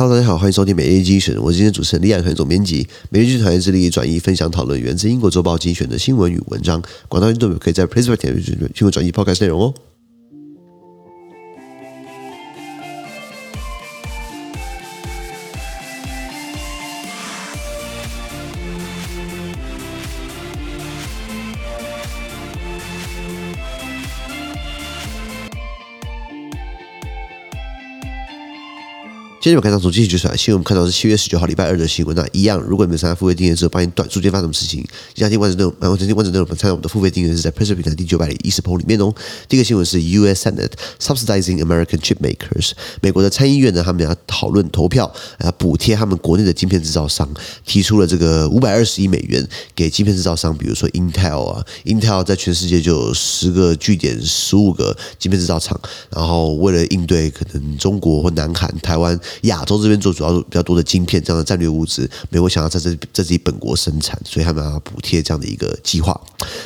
Hello，大家好，欢迎收听每日精选。我是今天主持人李亚团总编辑。每日精选团致力转移、分享、讨论源自英国周报精选的新闻与文章。广大听众可以在 PressPlay 点击新闻转移 Podcast 内容哦。今天我们看到从继续就出来新闻，我们看到是七月十九号礼拜二的新闻。那一样，如果你们参加付费订阅之后，发现短时间发生什么事情，想听完整内容，完整听完整内容，参加我们的付费订阅是在 Press 平台第九百一十铺里面哦。第一个新闻是 U.S. Senate subsidizing American chip makers，美国的参议院呢，他们要讨论投票，啊，补贴他们国内的晶片制造商，提出了这个五百二十亿美元给晶片制造商，比如说 Intel 啊，Intel 在全世界就有十个据点，十五个晶片制造厂，然后为了应对可能中国或南韩、台湾。亚洲这边做主要比较多的晶片这样的战略物资，美国想要在这在自己本国生产，所以他们要补贴这样的一个计划。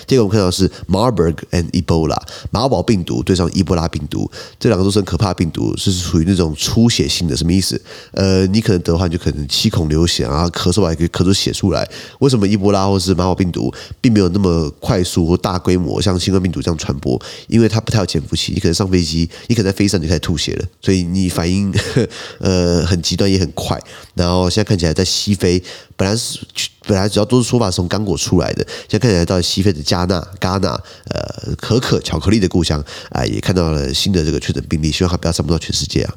第二个我们看到是 Marburg and Ebola，马尔堡病毒对上伊波拉病毒，这两个都是很可怕的病毒，是属于那种出血性的，什么意思？呃，你可能得的话，你就可能七孔流血啊，咳嗽还可以咳出血出来。为什么伊波拉或是马尔堡病毒并没有那么快速或大规模像新冠病毒这样传播？因为它不太有潜伏期，你可能上飞机，你可能在飞上就开始吐血了，所以你反应 呃呃很极端也很快。然后现在看起来在西非，本来是本来主要都是说法是从刚果出来的，现在看起来到西非的加纳、戛纳，呃，可可巧克力的故乡啊，也看到了新的这个确诊病例，希望它不要散布到全世界啊。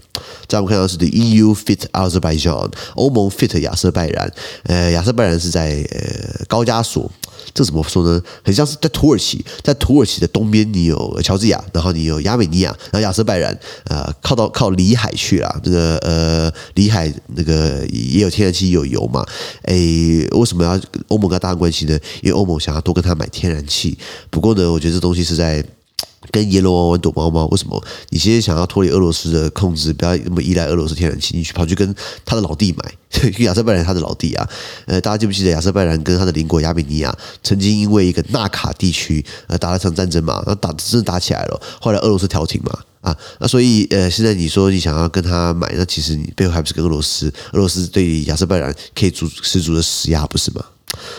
再我们看到是 The EU fit Azerbaijan，欧盟 fit 亚瑟拜然，呃，亚瑟拜然是在呃高加索。这怎么说呢？很像是在土耳其，在土耳其的东边，你有乔治亚，然后你有亚美尼亚，然后亚瑟拜然，呃，靠到靠里海去了。这个呃，里海那个也有天然气，也有油嘛。哎，为什么要欧盟跟他搭关系呢？因为欧盟想要多跟他买天然气。不过呢，我觉得这东西是在。跟阎罗王玩躲猫猫，为什么？你其实想要脱离俄罗斯的控制，不要那么依赖俄罗斯天然气，你去跑去跟他的老弟买，亚塞拜然他的老弟啊，呃，大家记不记得亚塞拜然跟他的邻国亚美尼亚曾经因为一个纳卡地区呃打了场战争嘛，那打真的打起来了，后来俄罗斯调停嘛，啊，那所以呃现在你说你想要跟他买，那其实你背后还不是跟俄罗斯？俄罗斯对亚塞拜然可以足十足的施压，不是吗？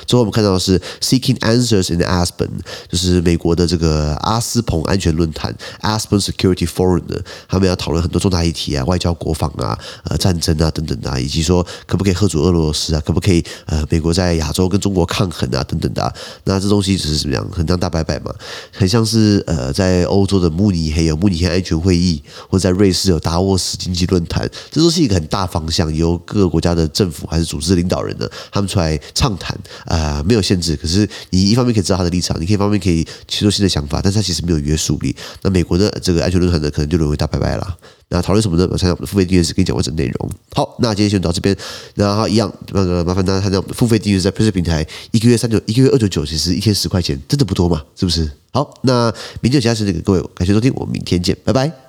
最后我们看到的是 Seeking Answers in Aspen，就是美国的这个阿斯彭安全论坛 Aspen Security Forum 的，他们要讨论很多重大议题啊，外交、国防啊，呃，战争啊等等啊，以及说可不可以吓阻俄罗斯啊，可不可以呃，美国在亚洲跟中国抗衡啊等等的。那这东西只是怎么样，很像大拜拜嘛，很像是呃，在欧洲的慕尼黑有慕尼黑安全会议，或者在瑞士有达沃斯经济论坛，这都是一个很大方向，由各个国家的政府还是组织领导人呢，他们出来畅谈。啊、没有限制，可是你一方面可以知道他的立场，你可以一方面可以提出新的想法，但是他其实没有约束力。那美国的这个安全论坛呢，可能就沦为大拜拜了。那讨论什么呢？我参加我们的付费订阅是跟你讲完整内容。好，那今天先到这边，然后一样，那个麻烦大家参加我们的付费订阅，在 p r e s e 平台一个月三九，一个月二九九，其实一天十块钱，真的不多嘛？是不是？好，那明天有其他事情给各位，感谢收听，我们明天见，拜拜。